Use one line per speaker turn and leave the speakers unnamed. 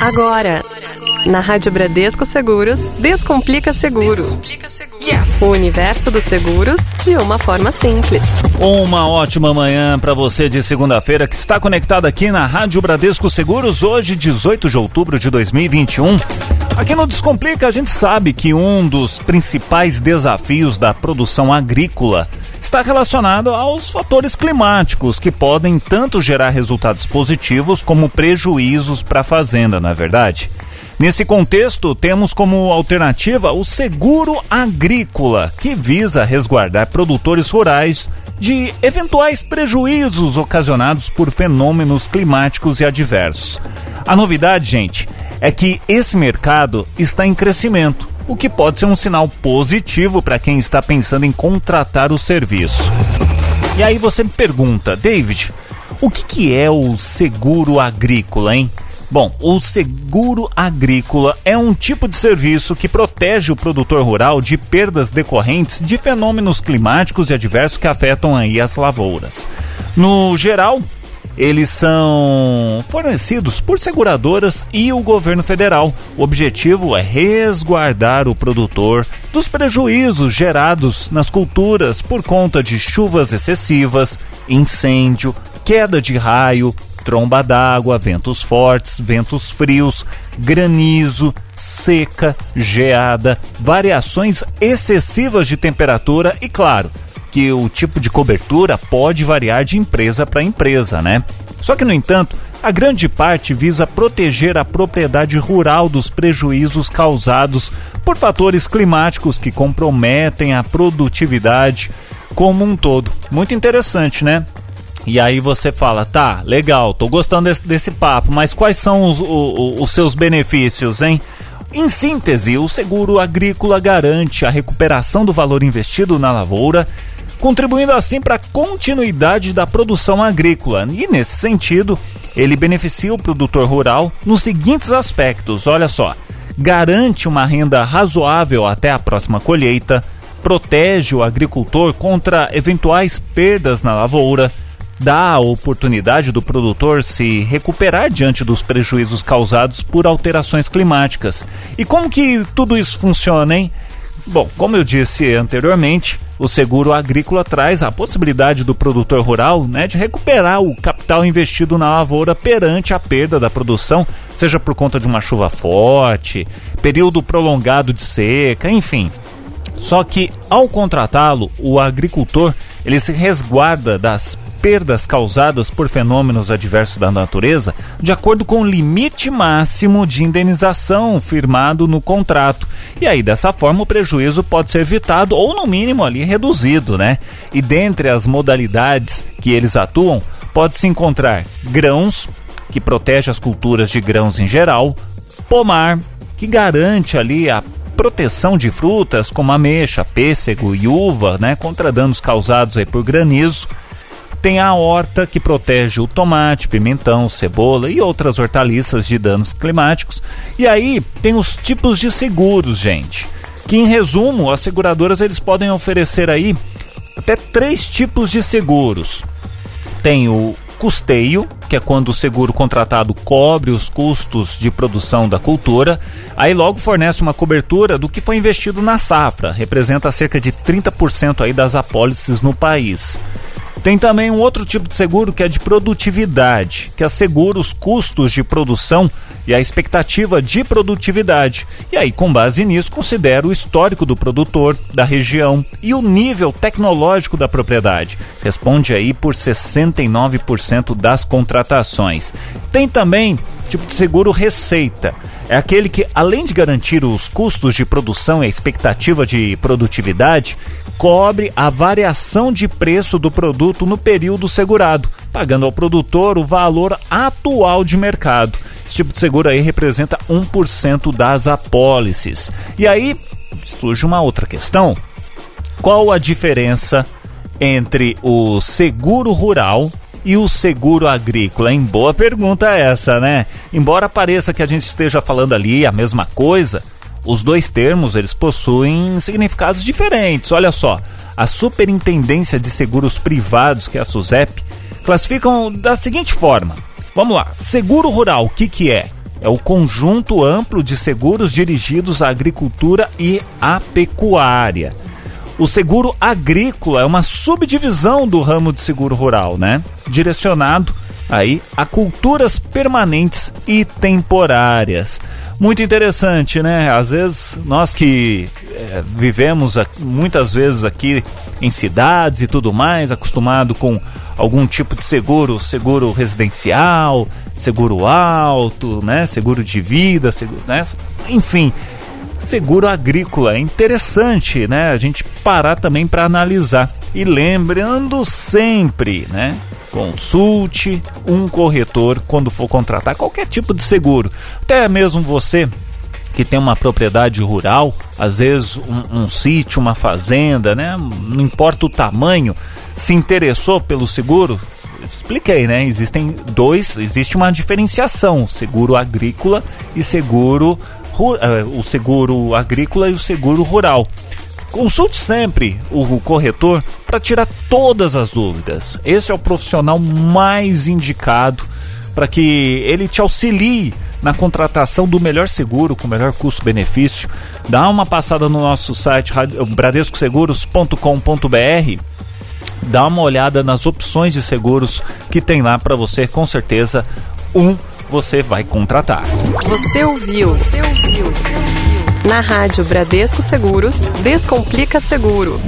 Agora, na Rádio Bradesco Seguros, Descomplica Seguro.
Yes!
O universo dos seguros de uma forma simples.
Uma ótima manhã para você de segunda-feira que está conectado aqui na Rádio Bradesco Seguros, hoje, 18 de outubro de 2021. Aqui no Descomplica, a gente sabe que um dos principais desafios da produção agrícola está relacionado aos fatores climáticos que podem tanto gerar resultados positivos como prejuízos para a fazenda, não é verdade? Nesse contexto, temos como alternativa o seguro agrícola, que visa resguardar produtores rurais de eventuais prejuízos ocasionados por fenômenos climáticos e adversos. A novidade, gente, é que esse mercado está em crescimento o que pode ser um sinal positivo para quem está pensando em contratar o serviço. E aí você me pergunta, David, o que, que é o seguro agrícola, hein? Bom, o seguro agrícola é um tipo de serviço que protege o produtor rural de perdas decorrentes de fenômenos climáticos e adversos que afetam aí as lavouras. No geral, eles são fornecidos por seguradoras e o governo federal. O objetivo é resguardar o produtor dos prejuízos gerados nas culturas por conta de chuvas excessivas, incêndio, queda de raio, tromba d'água, ventos fortes, ventos frios, granizo, seca, geada, variações excessivas de temperatura e, claro, que o tipo de cobertura pode variar de empresa para empresa, né? Só que, no entanto, a grande parte visa proteger a propriedade rural dos prejuízos causados por fatores climáticos que comprometem a produtividade como um todo. Muito interessante, né? E aí você fala, tá, legal, tô gostando desse, desse papo, mas quais são os, os, os seus benefícios, hein? Em síntese, o seguro agrícola garante a recuperação do valor investido na lavoura contribuindo assim para a continuidade da produção agrícola. E nesse sentido, ele beneficia o produtor rural nos seguintes aspectos: olha só, garante uma renda razoável até a próxima colheita, protege o agricultor contra eventuais perdas na lavoura, dá a oportunidade do produtor se recuperar diante dos prejuízos causados por alterações climáticas. E como que tudo isso funciona, hein? Bom, como eu disse anteriormente, o seguro agrícola traz a possibilidade do produtor rural né, de recuperar o capital investido na lavoura perante a perda da produção, seja por conta de uma chuva forte, período prolongado de seca, enfim. Só que ao contratá-lo, o agricultor ele se resguarda das perdas causadas por fenômenos adversos da natureza de acordo com o limite máximo de indenização firmado no contrato. E aí, dessa forma, o prejuízo pode ser evitado ou, no mínimo, ali reduzido, né? E dentre as modalidades que eles atuam, pode-se encontrar grãos, que protege as culturas de grãos em geral, pomar, que garante ali a proteção de frutas como ameixa, pêssego e uva, né, contra danos causados aí por granizo, tem a horta que protege o tomate, pimentão, cebola e outras hortaliças de danos climáticos. E aí tem os tipos de seguros, gente. Que em resumo, as seguradoras eles podem oferecer aí até três tipos de seguros. Tem o custeio, que é quando o seguro contratado cobre os custos de produção da cultura, aí logo fornece uma cobertura do que foi investido na safra, representa cerca de 30% aí das apólices no país. Tem também um outro tipo de seguro que é de produtividade, que assegura os custos de produção e a expectativa de produtividade. E aí, com base nisso, considera o histórico do produtor, da região e o nível tecnológico da propriedade. Responde aí por 69% das contratações. Tem também tipo de seguro receita. É aquele que, além de garantir os custos de produção e a expectativa de produtividade, cobre a variação de preço do produto no período segurado, pagando ao produtor o valor atual de mercado. Esse tipo de seguro aí representa 1% das apólices. E aí surge uma outra questão: qual a diferença entre o seguro rural e o seguro agrícola? Em boa pergunta essa, né? Embora pareça que a gente esteja falando ali a mesma coisa, os dois termos eles possuem significados diferentes. Olha só, a Superintendência de Seguros Privados, que é a SUSEP, classificam da seguinte forma. Vamos lá, seguro rural, o que, que é? é o conjunto amplo de seguros dirigidos à agricultura e à pecuária. O seguro agrícola é uma subdivisão do ramo de seguro rural, né? Direcionado aí a culturas permanentes e temporárias. Muito interessante, né? Às vezes nós que é, vivemos muitas vezes aqui em cidades e tudo mais, acostumado com algum tipo de seguro, seguro residencial, seguro alto, né? Seguro de vida, seguro, né? Enfim, seguro agrícola. É interessante, né? A gente parar também para analisar. E lembrando sempre, né? Consulte um corretor quando for contratar qualquer tipo de seguro. Até mesmo você que tem uma propriedade rural, às vezes um, um sítio, uma fazenda, né? Não importa o tamanho, se interessou pelo seguro, expliquei, né? Existem dois, existe uma diferenciação: seguro agrícola e seguro o seguro agrícola e o seguro rural. Consulte sempre o corretor para tirar todas as dúvidas. Esse é o profissional mais indicado para que ele te auxilie na contratação do melhor seguro com o melhor custo-benefício. Dá uma passada no nosso site bradescoseguros.com.br. Dá uma olhada nas opções de seguros que tem lá para você, com certeza um você vai contratar.
Você ouviu? Você ouviu? Na Rádio Bradesco Seguros, Descomplica Seguro.